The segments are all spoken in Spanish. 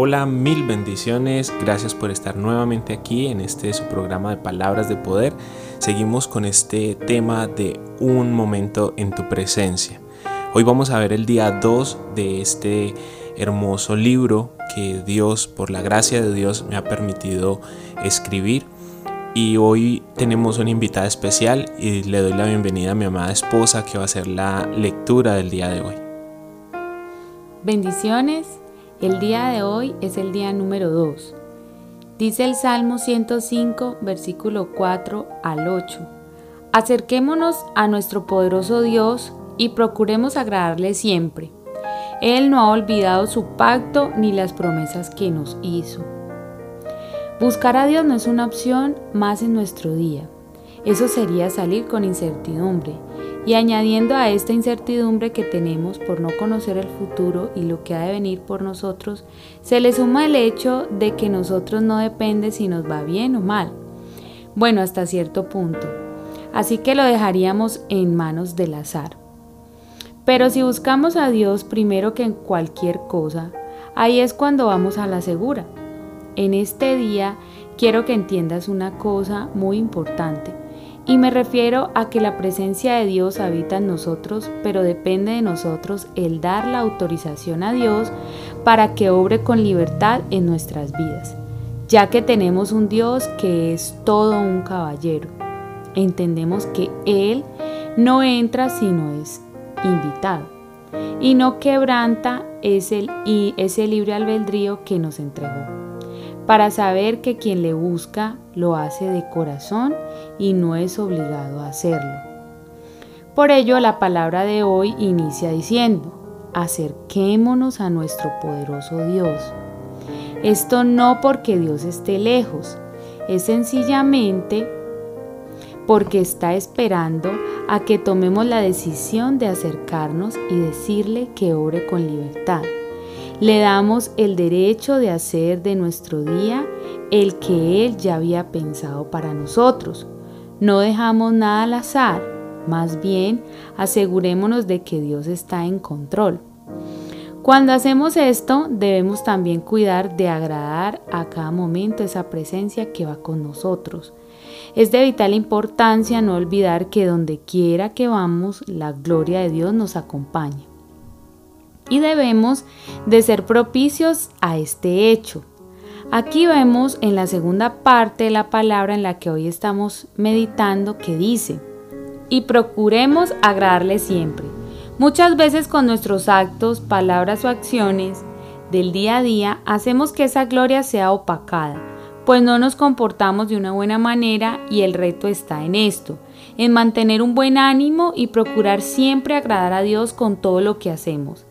Hola, mil bendiciones. Gracias por estar nuevamente aquí en este su programa de Palabras de Poder. Seguimos con este tema de un momento en tu presencia. Hoy vamos a ver el día 2 de este hermoso libro que Dios, por la gracia de Dios, me ha permitido escribir. Y hoy tenemos una invitada especial y le doy la bienvenida a mi amada esposa que va a hacer la lectura del día de hoy. Bendiciones. El día de hoy es el día número 2. Dice el Salmo 105, versículo 4 al 8. Acerquémonos a nuestro poderoso Dios y procuremos agradarle siempre. Él no ha olvidado su pacto ni las promesas que nos hizo. Buscar a Dios no es una opción más en nuestro día. Eso sería salir con incertidumbre y añadiendo a esta incertidumbre que tenemos por no conocer el futuro y lo que ha de venir por nosotros, se le suma el hecho de que nosotros no depende si nos va bien o mal. Bueno, hasta cierto punto. Así que lo dejaríamos en manos del azar. Pero si buscamos a Dios primero que en cualquier cosa, ahí es cuando vamos a la segura. En este día quiero que entiendas una cosa muy importante y me refiero a que la presencia de Dios habita en nosotros, pero depende de nosotros el dar la autorización a Dios para que obre con libertad en nuestras vidas, ya que tenemos un Dios que es todo un caballero. Entendemos que Él no entra si no es invitado y no quebranta ese, ese libre albedrío que nos entregó para saber que quien le busca lo hace de corazón y no es obligado a hacerlo. Por ello la palabra de hoy inicia diciendo, acerquémonos a nuestro poderoso Dios. Esto no porque Dios esté lejos, es sencillamente porque está esperando a que tomemos la decisión de acercarnos y decirle que obre con libertad. Le damos el derecho de hacer de nuestro día el que Él ya había pensado para nosotros. No dejamos nada al azar, más bien asegurémonos de que Dios está en control. Cuando hacemos esto, debemos también cuidar de agradar a cada momento esa presencia que va con nosotros. Es de vital importancia no olvidar que donde quiera que vamos, la gloria de Dios nos acompaña y debemos de ser propicios a este hecho. Aquí vemos en la segunda parte de la palabra en la que hoy estamos meditando que dice, y procuremos agradarle siempre. Muchas veces con nuestros actos, palabras o acciones del día a día hacemos que esa gloria sea opacada, pues no nos comportamos de una buena manera y el reto está en esto, en mantener un buen ánimo y procurar siempre agradar a Dios con todo lo que hacemos.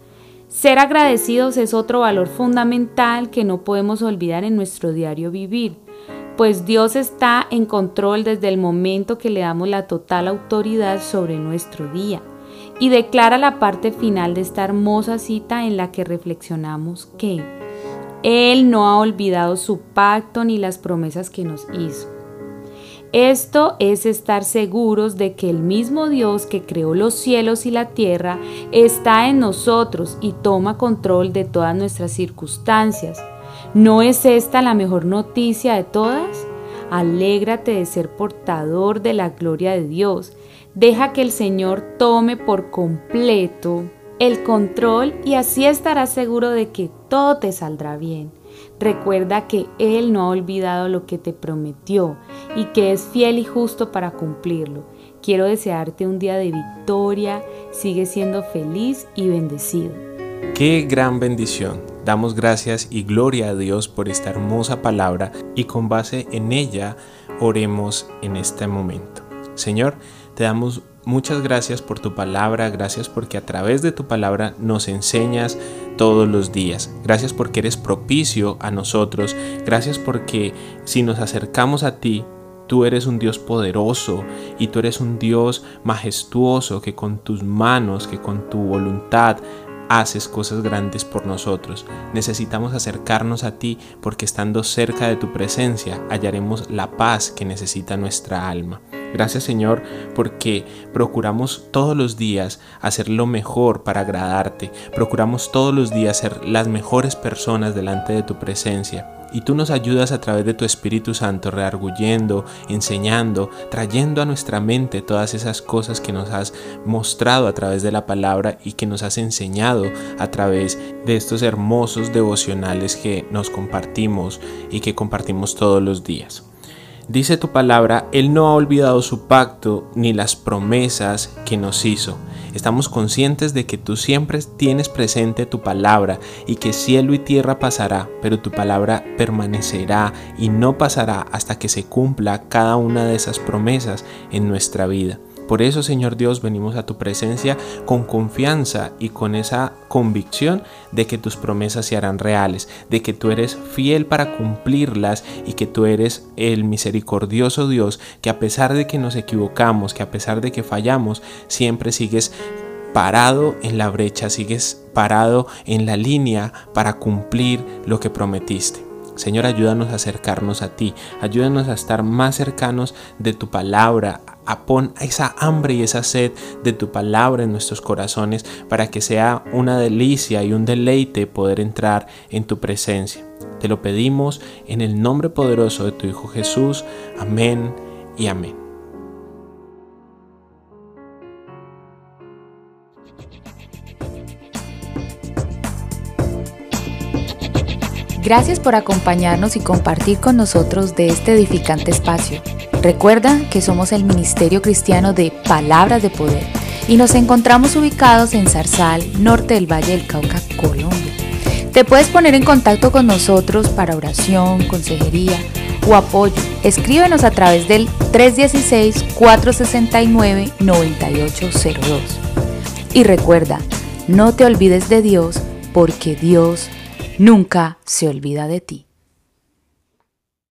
Ser agradecidos es otro valor fundamental que no podemos olvidar en nuestro diario vivir, pues Dios está en control desde el momento que le damos la total autoridad sobre nuestro día y declara la parte final de esta hermosa cita en la que reflexionamos que Él no ha olvidado su pacto ni las promesas que nos hizo. Esto es estar seguros de que el mismo Dios que creó los cielos y la tierra está en nosotros y toma control de todas nuestras circunstancias. ¿No es esta la mejor noticia de todas? Alégrate de ser portador de la gloria de Dios. Deja que el Señor tome por completo el control y así estarás seguro de que todo te saldrá bien. Recuerda que Él no ha olvidado lo que te prometió y que es fiel y justo para cumplirlo. Quiero desearte un día de victoria, sigue siendo feliz y bendecido. Qué gran bendición. Damos gracias y gloria a Dios por esta hermosa palabra y con base en ella oremos en este momento. Señor, te damos muchas gracias por tu palabra, gracias porque a través de tu palabra nos enseñas todos los días. Gracias porque eres propicio a nosotros, gracias porque si nos acercamos a ti, Tú eres un Dios poderoso y tú eres un Dios majestuoso que con tus manos, que con tu voluntad haces cosas grandes por nosotros. Necesitamos acercarnos a ti porque estando cerca de tu presencia hallaremos la paz que necesita nuestra alma. Gracias Señor porque procuramos todos los días hacer lo mejor para agradarte. Procuramos todos los días ser las mejores personas delante de tu presencia y tú nos ayudas a través de tu Espíritu Santo, rearguyendo, enseñando, trayendo a nuestra mente todas esas cosas que nos has mostrado a través de la palabra y que nos has enseñado a través de estos hermosos devocionales que nos compartimos y que compartimos todos los días. Dice tu palabra, Él no ha olvidado su pacto ni las promesas que nos hizo. Estamos conscientes de que tú siempre tienes presente tu palabra y que cielo y tierra pasará, pero tu palabra permanecerá y no pasará hasta que se cumpla cada una de esas promesas en nuestra vida. Por eso, Señor Dios, venimos a tu presencia con confianza y con esa convicción de que tus promesas se harán reales, de que tú eres fiel para cumplirlas y que tú eres el misericordioso Dios que a pesar de que nos equivocamos, que a pesar de que fallamos, siempre sigues parado en la brecha, sigues parado en la línea para cumplir lo que prometiste. Señor, ayúdanos a acercarnos a ti, ayúdanos a estar más cercanos de tu palabra, pon esa hambre y esa sed de tu palabra en nuestros corazones para que sea una delicia y un deleite poder entrar en tu presencia. Te lo pedimos en el nombre poderoso de tu Hijo Jesús. Amén y amén. Gracias por acompañarnos y compartir con nosotros de este edificante espacio. Recuerda que somos el Ministerio Cristiano de Palabras de Poder y nos encontramos ubicados en Zarzal, norte del Valle del Cauca, Colombia. Te puedes poner en contacto con nosotros para oración, consejería o apoyo. Escríbenos a través del 316-469-9802. Y recuerda, no te olvides de Dios porque Dios nunca se olvida de ti.